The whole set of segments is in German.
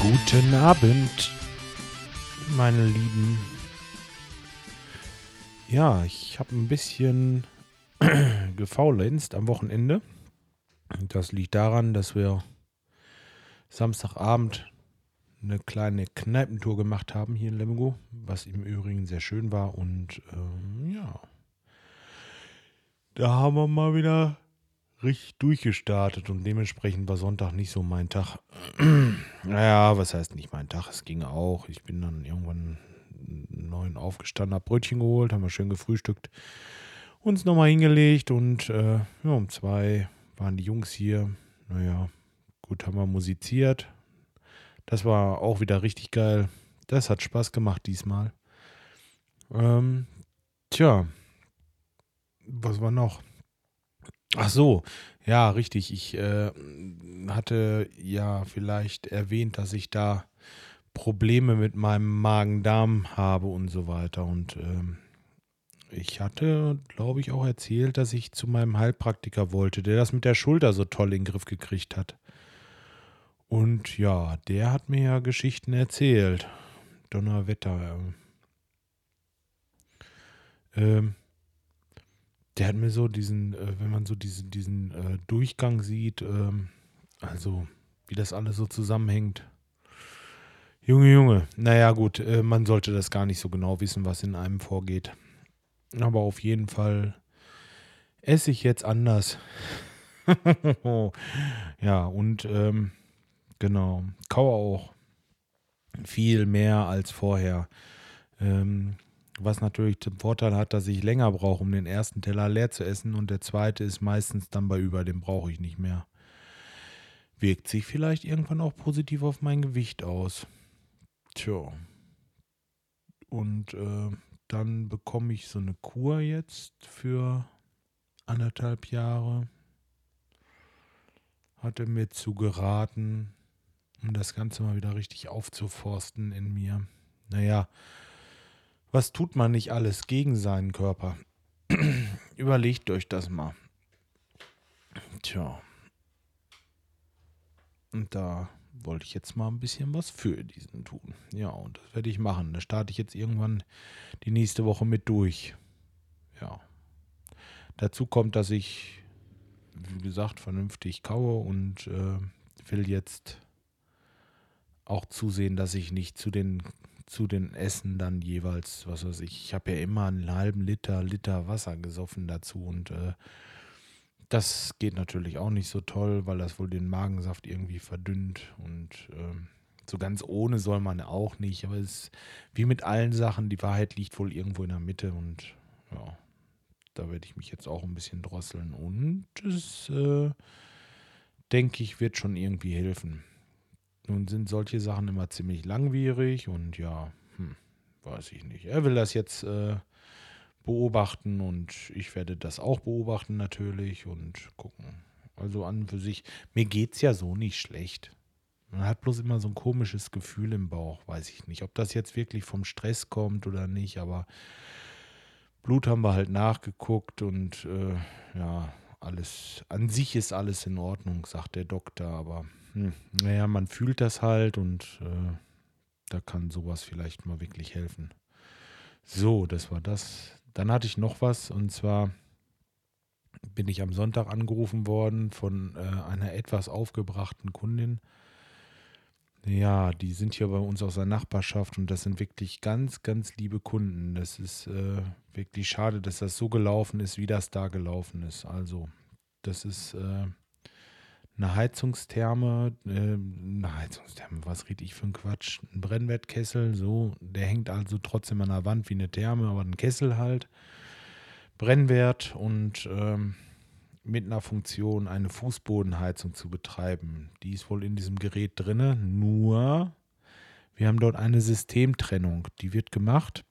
Guten Abend, meine Lieben. Ja, ich habe ein bisschen gefaulenzt am Wochenende. Das liegt daran, dass wir Samstagabend eine kleine Kneipentour gemacht haben hier in Lemgo, was im Übrigen sehr schön war. Und ähm, ja, da haben wir mal wieder richtig durchgestartet und dementsprechend war Sonntag nicht so mein Tag. naja, was heißt nicht mein Tag? Es ging auch. Ich bin dann irgendwann neun aufgestanden, hab Brötchen geholt, haben wir schön gefrühstückt, uns nochmal hingelegt und äh, ja, um zwei waren die Jungs hier. Naja, gut, haben wir musiziert. Das war auch wieder richtig geil. Das hat Spaß gemacht diesmal. Ähm, tja, was war noch? Ach so, ja, richtig. Ich äh, hatte ja vielleicht erwähnt, dass ich da Probleme mit meinem Magen-Darm habe und so weiter. Und ähm, ich hatte, glaube ich, auch erzählt, dass ich zu meinem Heilpraktiker wollte, der das mit der Schulter so toll in den Griff gekriegt hat. Und ja, der hat mir ja Geschichten erzählt. Donnerwetter. Ähm, der hat mir so diesen, äh, wenn man so diesen, diesen äh, Durchgang sieht, ähm, also wie das alles so zusammenhängt. Junge, Junge, naja gut, äh, man sollte das gar nicht so genau wissen, was in einem vorgeht. Aber auf jeden Fall esse ich jetzt anders. ja, und ähm, genau, kaue auch viel mehr als vorher. Ähm, was natürlich den Vorteil hat, dass ich länger brauche, um den ersten Teller leer zu essen und der zweite ist meistens dann bei über, den brauche ich nicht mehr. Wirkt sich vielleicht irgendwann auch positiv auf mein Gewicht aus. Tja. Und äh, dann bekomme ich so eine Kur jetzt für anderthalb Jahre. Hatte mir zu geraten, um das Ganze mal wieder richtig aufzuforsten in mir. Naja, was tut man nicht alles gegen seinen Körper? Überlegt euch das mal. Tja. Und da wollte ich jetzt mal ein bisschen was für diesen tun. Ja, und das werde ich machen. Da starte ich jetzt irgendwann die nächste Woche mit durch. Ja. Dazu kommt, dass ich, wie gesagt, vernünftig kaue und äh, will jetzt auch zusehen, dass ich nicht zu den zu den Essen dann jeweils, was weiß ich, ich habe ja immer einen halben Liter, Liter Wasser gesoffen dazu und äh, das geht natürlich auch nicht so toll, weil das wohl den Magensaft irgendwie verdünnt und äh, so ganz ohne soll man auch nicht, aber es ist wie mit allen Sachen, die Wahrheit liegt wohl irgendwo in der Mitte und ja, da werde ich mich jetzt auch ein bisschen drosseln. Und es, äh, denke ich, wird schon irgendwie helfen. Nun sind solche Sachen immer ziemlich langwierig und ja, hm, weiß ich nicht. Er will das jetzt äh, beobachten und ich werde das auch beobachten natürlich und gucken. Also an und für sich, mir geht es ja so nicht schlecht. Man hat bloß immer so ein komisches Gefühl im Bauch, weiß ich nicht. Ob das jetzt wirklich vom Stress kommt oder nicht, aber Blut haben wir halt nachgeguckt und äh, ja, alles, an sich ist alles in Ordnung, sagt der Doktor, aber hm, naja, man fühlt das halt und äh, da kann sowas vielleicht mal wirklich helfen. So, das war das. Dann hatte ich noch was und zwar bin ich am Sonntag angerufen worden von äh, einer etwas aufgebrachten Kundin. Ja, die sind hier bei uns aus der Nachbarschaft und das sind wirklich ganz, ganz liebe Kunden. Das ist äh, wirklich schade, dass das so gelaufen ist, wie das da gelaufen ist. Also, das ist äh, eine Heizungstherme, äh, eine Heizungstherme, was rede ich für ein Quatsch? Ein Brennwertkessel, so, der hängt also trotzdem an der Wand wie eine Therme, aber ein Kessel halt. Brennwert und ähm, mit einer Funktion eine Fußbodenheizung zu betreiben. Die ist wohl in diesem Gerät drinne, nur wir haben dort eine Systemtrennung. Die wird gemacht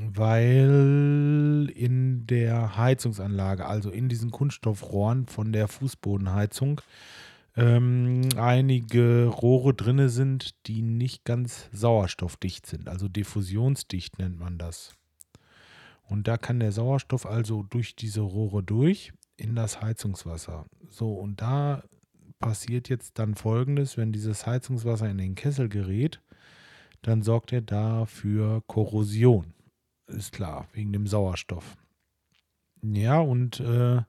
weil in der Heizungsanlage, also in diesen Kunststoffrohren von der Fußbodenheizung, ähm, einige Rohre drinne sind, die nicht ganz sauerstoffdicht sind, also diffusionsdicht nennt man das. Und da kann der Sauerstoff also durch diese Rohre durch, in das Heizungswasser. So, und da passiert jetzt dann folgendes, wenn dieses Heizungswasser in den Kessel gerät, dann sorgt er da für Korrosion. Ist klar, wegen dem Sauerstoff. Ja, und äh,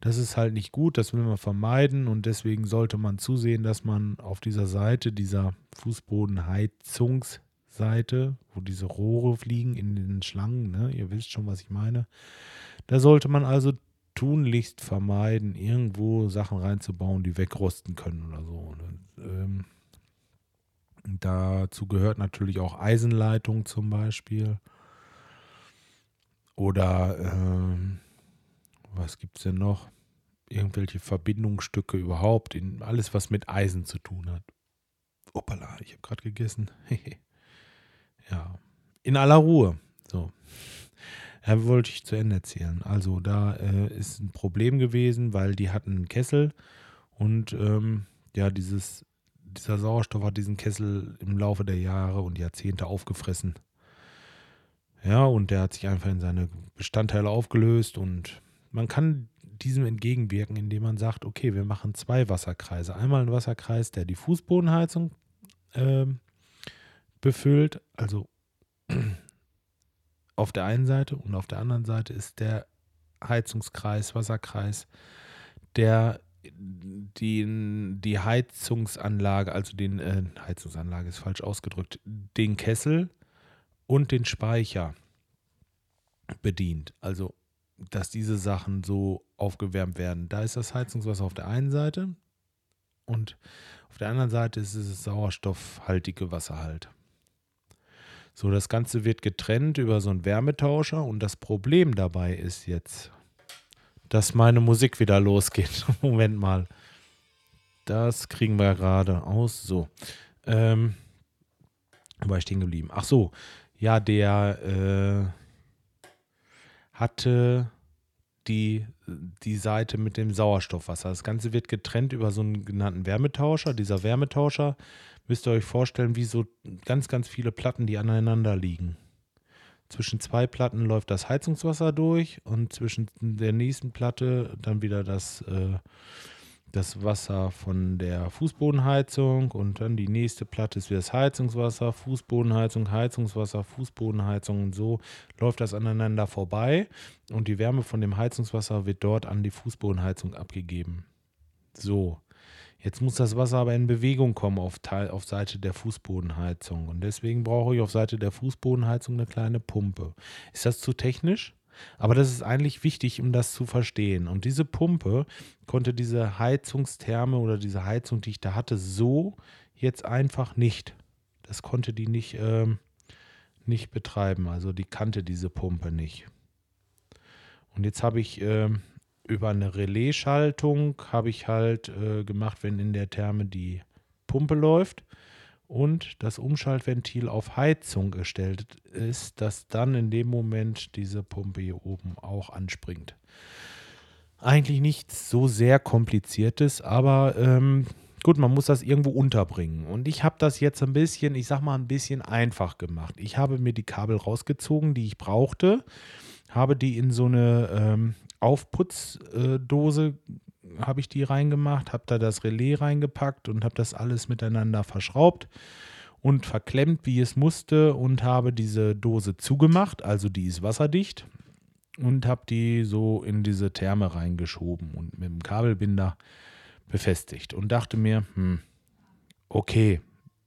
das ist halt nicht gut, das will man vermeiden und deswegen sollte man zusehen, dass man auf dieser Seite, dieser Fußbodenheizungsseite, wo diese Rohre fliegen in den Schlangen, ne, ihr wisst schon, was ich meine, da sollte man also tunlichst vermeiden, irgendwo Sachen reinzubauen, die wegrosten können oder so. Ähm, dazu gehört natürlich auch Eisenleitung zum Beispiel. Oder ähm, was gibt es denn noch? Irgendwelche Verbindungsstücke überhaupt, in alles, was mit Eisen zu tun hat. Hoppala, ich habe gerade gegessen. ja, in aller Ruhe. So. Ja, wollte ich zu Ende erzählen. Also da äh, ist ein Problem gewesen, weil die hatten einen Kessel und ähm, ja, dieses, dieser Sauerstoff hat diesen Kessel im Laufe der Jahre und Jahrzehnte aufgefressen. Ja, und der hat sich einfach in seine Bestandteile aufgelöst und man kann diesem entgegenwirken, indem man sagt, okay, wir machen zwei Wasserkreise. Einmal ein Wasserkreis, der die Fußbodenheizung äh, befüllt, also auf der einen Seite und auf der anderen Seite ist der Heizungskreis, Wasserkreis, der die, die Heizungsanlage, also den äh, Heizungsanlage ist falsch ausgedrückt, den Kessel und den Speicher bedient. Also, dass diese Sachen so aufgewärmt werden. Da ist das Heizungswasser auf der einen Seite und auf der anderen Seite ist es sauerstoffhaltige Wasser halt. So, das Ganze wird getrennt über so einen Wärmetauscher und das Problem dabei ist jetzt, dass meine Musik wieder losgeht. Moment mal. Das kriegen wir gerade aus. So. Ähm, war ich stehen geblieben? Ach so. Ja, der äh, hatte die, die Seite mit dem Sauerstoffwasser. Das Ganze wird getrennt über so einen genannten Wärmetauscher. Dieser Wärmetauscher müsst ihr euch vorstellen, wie so ganz, ganz viele Platten, die aneinander liegen. Zwischen zwei Platten läuft das Heizungswasser durch und zwischen der nächsten Platte dann wieder das, äh, das Wasser von der Fußbodenheizung und dann die nächste Platte ist wieder das Heizungswasser, Fußbodenheizung, Heizungswasser, Fußbodenheizung und so läuft das aneinander vorbei und die Wärme von dem Heizungswasser wird dort an die Fußbodenheizung abgegeben. So, Jetzt muss das Wasser aber in Bewegung kommen auf, Teil, auf Seite der Fußbodenheizung. Und deswegen brauche ich auf Seite der Fußbodenheizung eine kleine Pumpe. Ist das zu technisch? Aber das ist eigentlich wichtig, um das zu verstehen. Und diese Pumpe konnte diese Heizungstherme oder diese Heizung, die ich da hatte, so jetzt einfach nicht. Das konnte die nicht, äh, nicht betreiben. Also die kannte diese Pumpe nicht. Und jetzt habe ich äh, über eine Relaisschaltung habe ich halt äh, gemacht, wenn in der Therme die Pumpe läuft und das Umschaltventil auf Heizung gestellt ist, dass dann in dem Moment diese Pumpe hier oben auch anspringt. Eigentlich nichts so sehr kompliziertes, aber ähm, gut, man muss das irgendwo unterbringen. Und ich habe das jetzt ein bisschen, ich sag mal, ein bisschen einfach gemacht. Ich habe mir die Kabel rausgezogen, die ich brauchte, habe die in so eine ähm, Aufputzdose habe ich die reingemacht, habe da das Relais reingepackt und habe das alles miteinander verschraubt und verklemmt, wie es musste und habe diese Dose zugemacht, also die ist wasserdicht und habe die so in diese Therme reingeschoben und mit dem Kabelbinder befestigt und dachte mir, hm, okay,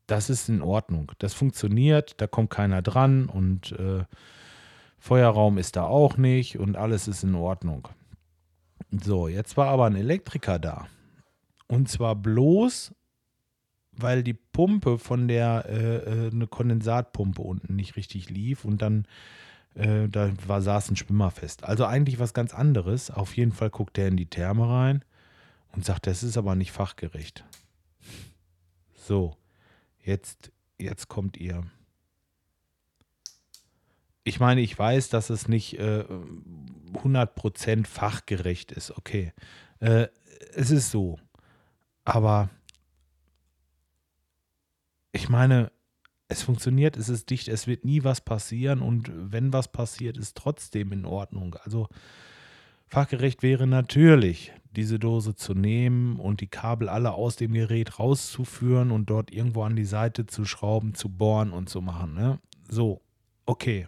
das ist in Ordnung, das funktioniert, da kommt keiner dran und äh, Feuerraum ist da auch nicht und alles ist in Ordnung. So, jetzt war aber ein Elektriker da. Und zwar bloß, weil die Pumpe von der, äh, äh, eine Kondensatpumpe unten nicht richtig lief und dann, äh, da war, saß ein Schwimmer fest. Also eigentlich was ganz anderes. Auf jeden Fall guckt er in die Therme rein und sagt, das ist aber nicht fachgerecht. So, jetzt, jetzt kommt ihr ich meine, ich weiß, dass es nicht äh, 100% fachgerecht ist, okay. Äh, es ist so. Aber ich meine, es funktioniert, es ist dicht, es wird nie was passieren und wenn was passiert, ist trotzdem in Ordnung. Also Fachgerecht wäre natürlich, diese Dose zu nehmen und die Kabel alle aus dem Gerät rauszuführen und dort irgendwo an die Seite zu schrauben, zu bohren und zu machen. Ne? So, okay.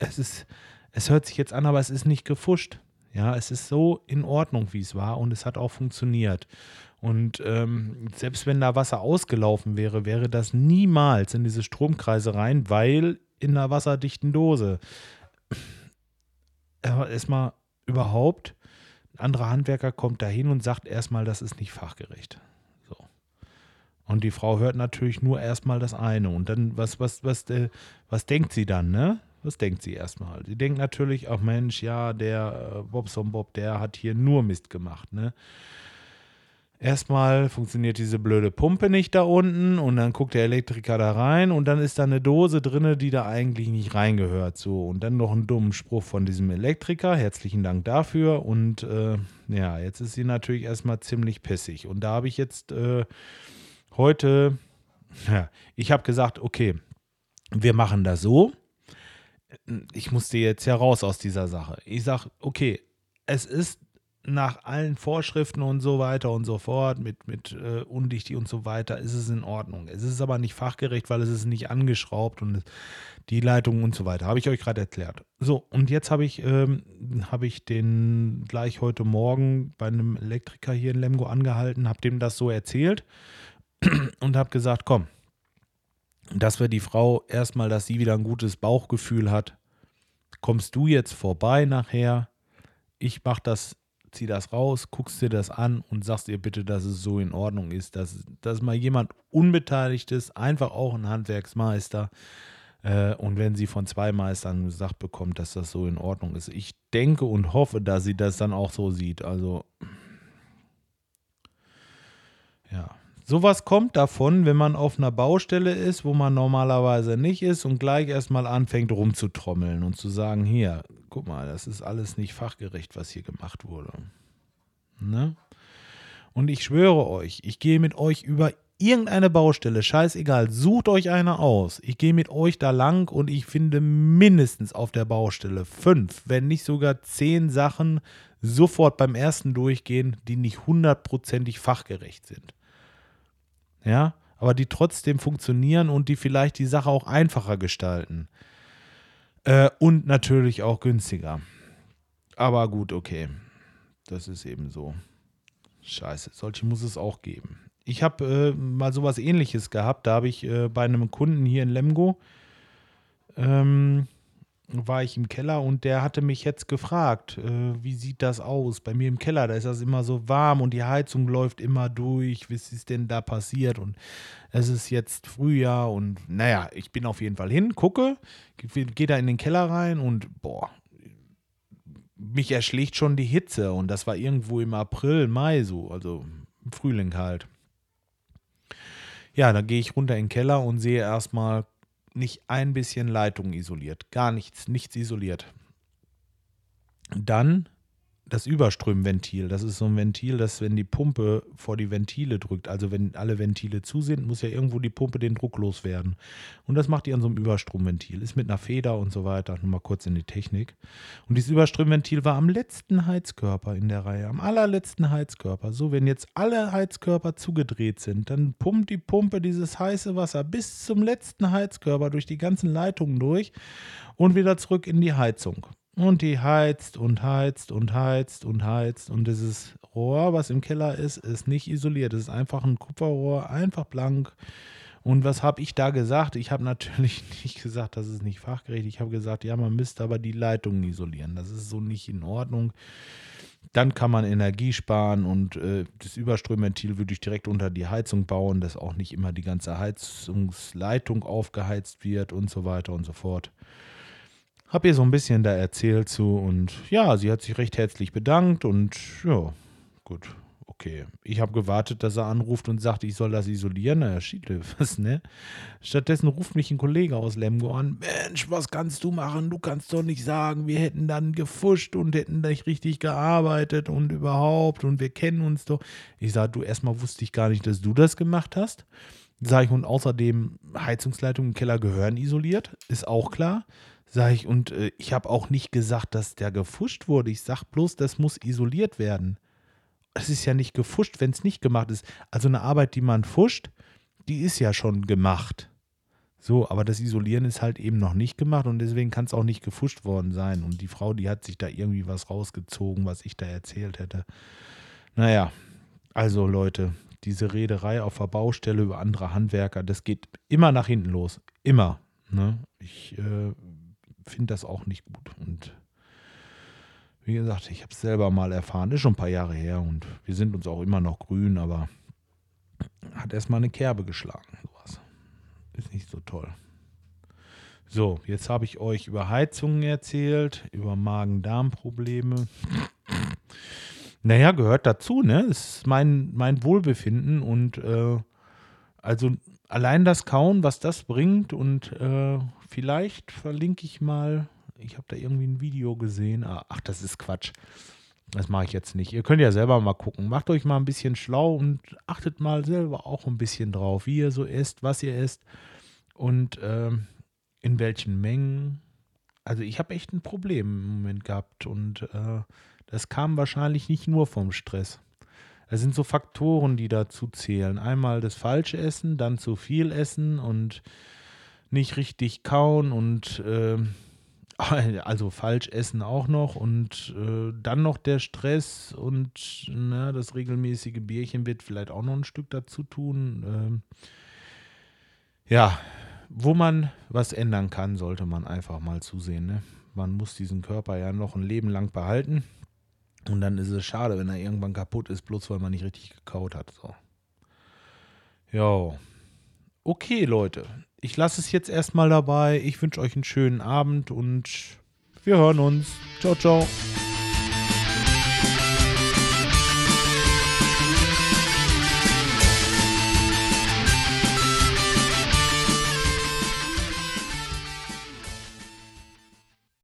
Es ist, es hört sich jetzt an, aber es ist nicht gefuscht. Ja, es ist so in Ordnung, wie es war und es hat auch funktioniert. Und ähm, selbst wenn da Wasser ausgelaufen wäre, wäre das niemals in diese Stromkreise rein, weil in einer wasserdichten Dose. Erstmal überhaupt, ein anderer Handwerker kommt da hin und sagt erstmal, das ist nicht fachgerecht. So. Und die Frau hört natürlich nur erstmal das eine. Und dann, was, was, was, äh, was denkt sie dann, ne? Was denkt sie erstmal? Sie denkt natürlich, ach Mensch, ja, der äh, Bobson Bob, der hat hier nur Mist gemacht, ne? Erstmal funktioniert diese blöde Pumpe nicht da unten und dann guckt der Elektriker da rein und dann ist da eine Dose drin, die da eigentlich nicht reingehört. So, und dann noch einen dummen Spruch von diesem Elektriker. Herzlichen Dank dafür. Und äh, ja, jetzt ist sie natürlich erstmal ziemlich pissig. Und da habe ich jetzt äh, heute, ja, ich habe gesagt, okay, wir machen das so. Ich musste jetzt ja raus aus dieser Sache. Ich sage, okay, es ist nach allen Vorschriften und so weiter und so fort, mit, mit äh, undichtig und so weiter, ist es in Ordnung. Es ist aber nicht fachgerecht, weil es ist nicht angeschraubt und die Leitung und so weiter. Habe ich euch gerade erklärt. So, und jetzt habe ich, ähm, hab ich den gleich heute Morgen bei einem Elektriker hier in Lemgo angehalten, habe dem das so erzählt und habe gesagt, komm, dass wir die Frau erstmal, dass sie wieder ein gutes Bauchgefühl hat, kommst du jetzt vorbei nachher, ich mache das zieh das raus, guckst dir das an und sagst ihr bitte, dass es so in Ordnung ist, dass, dass mal jemand Unbeteiligtes, einfach auch ein Handwerksmeister, äh, und wenn sie von zwei Meistern gesagt bekommt, dass das so in Ordnung ist. Ich denke und hoffe, dass sie das dann auch so sieht. Also, ja. Sowas kommt davon, wenn man auf einer Baustelle ist, wo man normalerweise nicht ist und gleich erstmal anfängt rumzutrommeln und zu sagen, hier, guck mal, das ist alles nicht fachgerecht, was hier gemacht wurde. Ne? Und ich schwöre euch, ich gehe mit euch über irgendeine Baustelle, scheißegal, sucht euch eine aus. Ich gehe mit euch da lang und ich finde mindestens auf der Baustelle fünf, wenn nicht sogar zehn Sachen sofort beim ersten Durchgehen, die nicht hundertprozentig fachgerecht sind. Ja, aber die trotzdem funktionieren und die vielleicht die Sache auch einfacher gestalten. Äh, und natürlich auch günstiger. Aber gut, okay. Das ist eben so. Scheiße, solche muss es auch geben. Ich habe äh, mal sowas ähnliches gehabt. Da habe ich äh, bei einem Kunden hier in Lemgo ähm, war ich im Keller und der hatte mich jetzt gefragt, äh, wie sieht das aus? Bei mir im Keller, da ist das immer so warm und die Heizung läuft immer durch. Was ist denn da passiert? Und es ist jetzt Frühjahr und naja, ich bin auf jeden Fall hin, gucke, gehe da in den Keller rein und boah, mich erschlägt schon die Hitze und das war irgendwo im April, Mai so, also im Frühling halt. Ja, dann gehe ich runter in den Keller und sehe erstmal nicht ein bisschen Leitung isoliert. Gar nichts, nichts isoliert. Dann das Überströmventil. Das ist so ein Ventil, das, wenn die Pumpe vor die Ventile drückt, also wenn alle Ventile zu sind, muss ja irgendwo die Pumpe den Druck loswerden. Und das macht die an so einem Überstromventil. Ist mit einer Feder und so weiter. Nur mal kurz in die Technik. Und dieses Überströmventil war am letzten Heizkörper in der Reihe. Am allerletzten Heizkörper. So, wenn jetzt alle Heizkörper zugedreht sind, dann pumpt die Pumpe dieses heiße Wasser bis zum letzten Heizkörper durch die ganzen Leitungen durch und wieder zurück in die Heizung. Und die heizt und heizt und heizt und heizt. Und dieses Rohr, was im Keller ist, ist nicht isoliert. Es ist einfach ein Kupferrohr, einfach blank. Und was habe ich da gesagt? Ich habe natürlich nicht gesagt, das ist nicht fachgerecht. Ich habe gesagt, ja, man müsste aber die Leitungen isolieren. Das ist so nicht in Ordnung. Dann kann man Energie sparen und äh, das Überströmventil würde ich direkt unter die Heizung bauen, dass auch nicht immer die ganze Heizungsleitung aufgeheizt wird und so weiter und so fort. Hab ihr so ein bisschen da erzählt zu und ja, sie hat sich recht herzlich bedankt und ja, gut, okay. Ich habe gewartet, dass er anruft und sagt, ich soll das isolieren. Naja, Schiedle, was, ne? Stattdessen ruft mich ein Kollege aus Lemgo an. Mensch, was kannst du machen? Du kannst doch nicht sagen, wir hätten dann gefuscht und hätten nicht richtig gearbeitet und überhaupt und wir kennen uns doch. Ich sage, du, erstmal wusste ich gar nicht, dass du das gemacht hast. Sag ich, und außerdem Heizungsleitungen im Keller gehören isoliert, ist auch klar. Sag ich, und äh, ich habe auch nicht gesagt, dass der gefuscht wurde. Ich sag bloß, das muss isoliert werden. Es ist ja nicht gefuscht, wenn es nicht gemacht ist. Also eine Arbeit, die man fuscht, die ist ja schon gemacht. So, aber das Isolieren ist halt eben noch nicht gemacht und deswegen kann es auch nicht gefuscht worden sein. Und die Frau, die hat sich da irgendwie was rausgezogen, was ich da erzählt hätte. Naja, also Leute, diese Rederei auf der Baustelle über andere Handwerker, das geht immer nach hinten los. Immer. Ne? Ich äh, finde das auch nicht gut. Und wie gesagt, ich habe es selber mal erfahren, ist schon ein paar Jahre her und wir sind uns auch immer noch grün, aber hat erstmal eine Kerbe geschlagen. Sowas. Ist nicht so toll. So, jetzt habe ich euch über Heizungen erzählt, über Magen-Darm-Probleme. Naja, gehört dazu, ne? Das ist mein, mein Wohlbefinden und äh, also allein das Kauen, was das bringt und äh, vielleicht verlinke ich mal, ich habe da irgendwie ein Video gesehen. Ah, ach, das ist Quatsch. Das mache ich jetzt nicht. Ihr könnt ja selber mal gucken. Macht euch mal ein bisschen schlau und achtet mal selber auch ein bisschen drauf, wie ihr so esst, was ihr esst und äh, in welchen Mengen. Also ich habe echt ein Problem im Moment gehabt und äh, das kam wahrscheinlich nicht nur vom Stress. Es sind so Faktoren, die dazu zählen. Einmal das falsche Essen, dann zu viel Essen und nicht richtig kauen und äh, also falsch essen auch noch und äh, dann noch der Stress und na, das regelmäßige Bierchen wird vielleicht auch noch ein Stück dazu tun. Ähm, ja, wo man was ändern kann, sollte man einfach mal zusehen. Ne? Man muss diesen Körper ja noch ein Leben lang behalten. Und dann ist es schade, wenn er irgendwann kaputt ist, bloß weil man nicht richtig gekaut hat. So. Ja. Okay, Leute. Ich lasse es jetzt erstmal dabei. Ich wünsche euch einen schönen Abend und wir hören uns. Ciao, ciao.